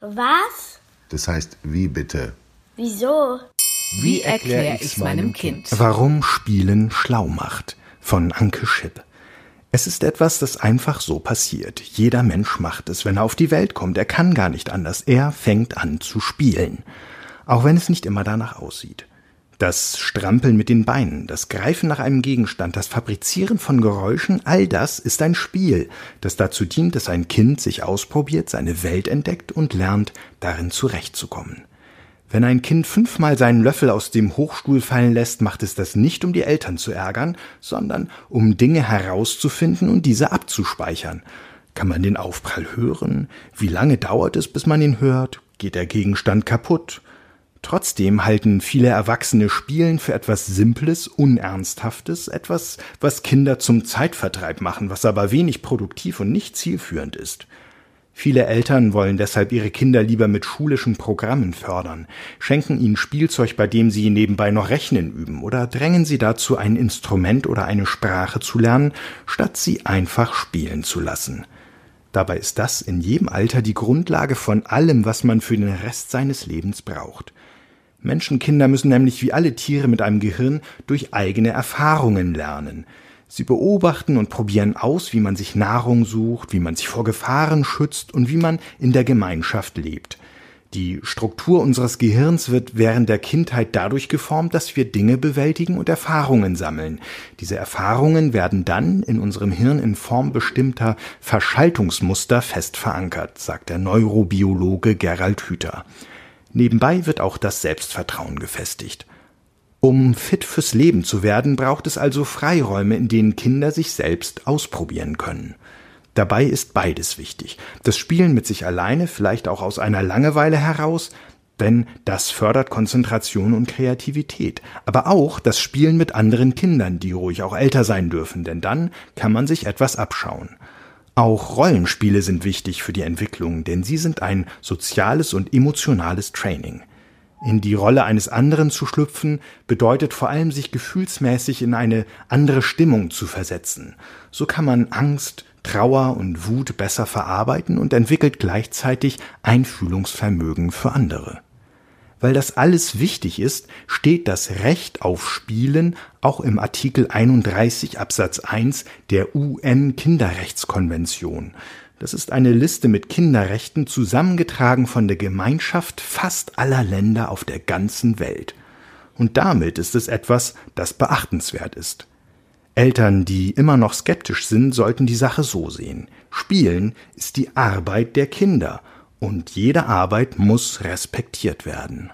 Was? Das heißt, wie bitte? Wieso? Wie erkläre ich's meinem Kind? Warum Spielen schlau macht von Anke Schipp. Es ist etwas, das einfach so passiert. Jeder Mensch macht es, wenn er auf die Welt kommt. Er kann gar nicht anders. Er fängt an zu spielen. Auch wenn es nicht immer danach aussieht. Das Strampeln mit den Beinen, das Greifen nach einem Gegenstand, das Fabrizieren von Geräuschen, all das ist ein Spiel, das dazu dient, dass ein Kind sich ausprobiert, seine Welt entdeckt und lernt, darin zurechtzukommen. Wenn ein Kind fünfmal seinen Löffel aus dem Hochstuhl fallen lässt, macht es das nicht, um die Eltern zu ärgern, sondern um Dinge herauszufinden und diese abzuspeichern. Kann man den Aufprall hören? Wie lange dauert es, bis man ihn hört? Geht der Gegenstand kaputt? Trotzdem halten viele Erwachsene Spielen für etwas Simples, Unernsthaftes, etwas, was Kinder zum Zeitvertreib machen, was aber wenig produktiv und nicht zielführend ist. Viele Eltern wollen deshalb ihre Kinder lieber mit schulischen Programmen fördern, schenken ihnen Spielzeug, bei dem sie nebenbei noch Rechnen üben, oder drängen sie dazu, ein Instrument oder eine Sprache zu lernen, statt sie einfach spielen zu lassen. Dabei ist das in jedem Alter die Grundlage von allem, was man für den Rest seines Lebens braucht. Menschenkinder müssen nämlich wie alle Tiere mit einem Gehirn durch eigene Erfahrungen lernen. Sie beobachten und probieren aus, wie man sich Nahrung sucht, wie man sich vor Gefahren schützt und wie man in der Gemeinschaft lebt. Die Struktur unseres Gehirns wird während der Kindheit dadurch geformt, dass wir Dinge bewältigen und Erfahrungen sammeln. Diese Erfahrungen werden dann in unserem Hirn in Form bestimmter Verschaltungsmuster fest verankert, sagt der Neurobiologe Gerald Hüther. Nebenbei wird auch das Selbstvertrauen gefestigt. Um fit fürs Leben zu werden, braucht es also Freiräume, in denen Kinder sich selbst ausprobieren können. Dabei ist beides wichtig. Das Spielen mit sich alleine, vielleicht auch aus einer Langeweile heraus, denn das fördert Konzentration und Kreativität. Aber auch das Spielen mit anderen Kindern, die ruhig auch älter sein dürfen, denn dann kann man sich etwas abschauen. Auch Rollenspiele sind wichtig für die Entwicklung, denn sie sind ein soziales und emotionales Training. In die Rolle eines anderen zu schlüpfen, bedeutet vor allem sich gefühlsmäßig in eine andere Stimmung zu versetzen. So kann man Angst, Trauer und Wut besser verarbeiten und entwickelt gleichzeitig Einfühlungsvermögen für andere. Weil das alles wichtig ist, steht das Recht auf Spielen auch im Artikel 31 Absatz 1 der UN Kinderrechtskonvention. Das ist eine Liste mit Kinderrechten zusammengetragen von der Gemeinschaft fast aller Länder auf der ganzen Welt. Und damit ist es etwas, das beachtenswert ist. Eltern, die immer noch skeptisch sind, sollten die Sache so sehen. Spielen ist die Arbeit der Kinder und jede Arbeit muss respektiert werden.